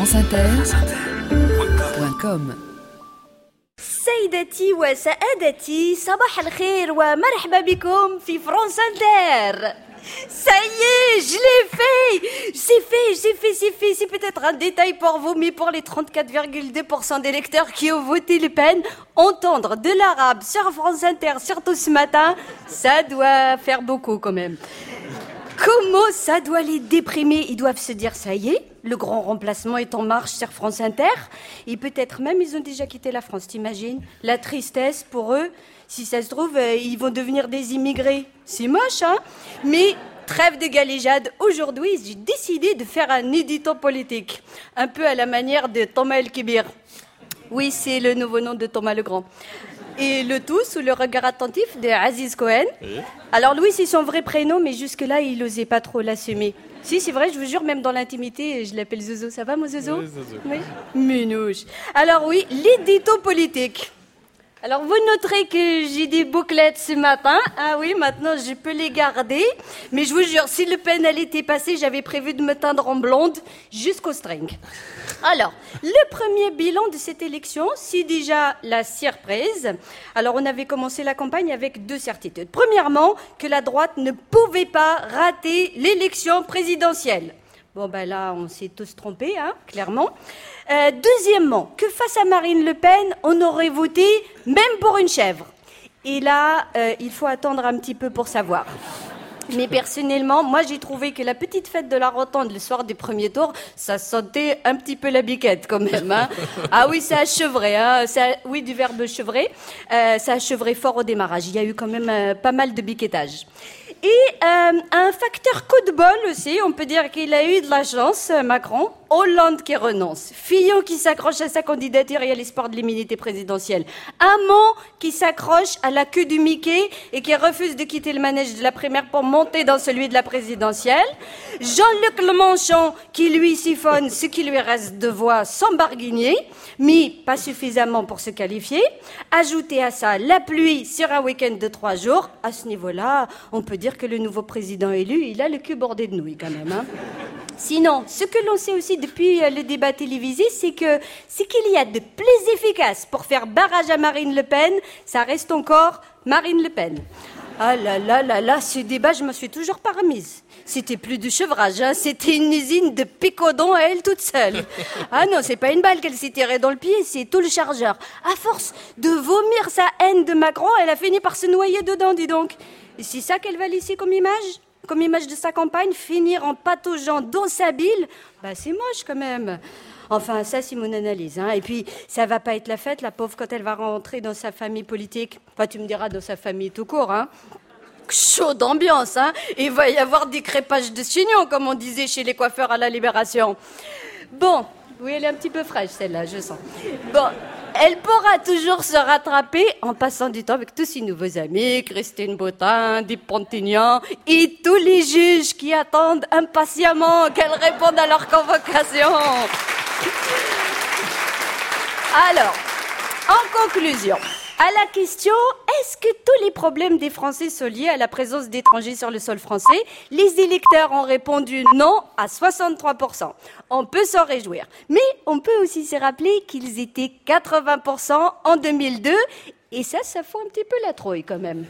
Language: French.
franceinter.com سيدتي وسادتي صباح الخير ومرحبا بكم في فرانس انتر Ça y est, je l'ai fait C'est fait, j'ai fait, c'est fait. C'est peut-être un détail pour vous, mais pour les 34,2% des lecteurs qui ont voté Le Pen, entendre de l'arabe sur France Inter, surtout ce matin, ça doit faire beaucoup quand même. Comment ça doit les déprimer? Ils doivent se dire, ça y est, le grand remplacement est en marche sur France Inter. Et peut-être même, ils ont déjà quitté la France, t'imagines? La tristesse pour eux, si ça se trouve, euh, ils vont devenir des immigrés. C'est moche, hein? Mais trêve de galéjade. Aujourd'hui, j'ai décidé de faire un édito politique. Un peu à la manière de Thomas El Kibir. Oui, c'est le nouveau nom de Thomas le Grand. Et le tout sous le regard attentif de Aziz Cohen. Alors Louis, c'est son vrai prénom, mais jusque-là, il n'osait pas trop l'assumer. Si, c'est vrai, je vous jure, même dans l'intimité, je l'appelle Zozo. Ça va, mon Zozo Oui, Zozo. Oui. Minouche. Alors oui, l'édito politique. Alors vous noterez que j'ai des bouclettes ce matin. Ah oui, maintenant je peux les garder. Mais je vous jure, si Le Pen était passée, j'avais prévu de me teindre en blonde jusqu'au string. Alors, le premier bilan de cette élection, c'est déjà la surprise. Alors, on avait commencé la campagne avec deux certitudes. Premièrement, que la droite ne pouvait pas rater l'élection présidentielle. Bon, ben là, on s'est tous trompés, hein, clairement. Euh, deuxièmement, que face à Marine Le Pen, on aurait voté même pour une chèvre. Et là, euh, il faut attendre un petit peu pour savoir. Mais personnellement, moi j'ai trouvé que la petite fête de la Rotonde le soir du premier tour, ça sentait un petit peu la biquette quand même. Hein. Ah oui, ça a chevré, hein. ça, oui du verbe chevrer, euh, ça a chevré fort au démarrage. Il y a eu quand même euh, pas mal de biquettage. Et euh, un facteur coup de bol aussi, on peut dire qu'il a eu de la chance, euh, Macron. Hollande qui renonce, Fillon qui s'accroche à sa candidature et à l'espoir de l'immunité présidentielle, Hamon qui s'accroche à la queue du Mickey et qui refuse de quitter le manège de la primaire pour monter dans celui de la présidentielle, Jean-Luc Mélenchon qui lui siphonne ce qui lui reste de voix sans barguigner, mais pas suffisamment pour se qualifier. Ajoutez à ça la pluie sur un week-end de trois jours. À ce niveau-là, on peut dire que le nouveau président élu, il a le cul bordé de nouilles quand même. hein. Sinon, ce que l'on sait aussi depuis euh, le débat télévisé, c'est que ce qu'il y a de plus efficace pour faire barrage à Marine Le Pen, ça reste encore Marine Le Pen. Ah là là là là, ce débat, je me suis toujours pas remise. C'était plus du chevrage, hein, c'était une usine de picodon à elle toute seule. Ah non, c'est pas une balle qu'elle s'est tirée dans le pied, c'est tout le chargeur. À force de vomir sa haine de Macron, elle a fini par se noyer dedans, dis donc. Et c'est ça qu'elle va laisser comme image? Comme image de sa campagne, finir en pataugeant dans sa bile? Bah c'est moche quand même. Enfin, ça, c'est mon analyse. Hein. Et puis, ça va pas être la fête, la pauvre, quand elle va rentrer dans sa famille politique. Enfin, tu me diras dans sa famille tout court, hein. Chaud d'ambiance, hein. Il va y avoir des crépages de chignons, comme on disait chez les coiffeurs à la Libération. Bon, oui, elle est un petit peu fraîche, celle-là, je sens. Bon, elle pourra toujours se rattraper en passant du temps avec tous ses nouveaux amis, Christine Bottin, Deep Pontignan et tous les juges qui attendent impatiemment qu'elle réponde à leur convocation. Alors, en conclusion, à la question est-ce que tous les problèmes des Français sont liés à la présence d'étrangers sur le sol français Les électeurs ont répondu non à 63%. On peut s'en réjouir. Mais on peut aussi se rappeler qu'ils étaient 80% en 2002. Et ça, ça fout un petit peu la trouille quand même.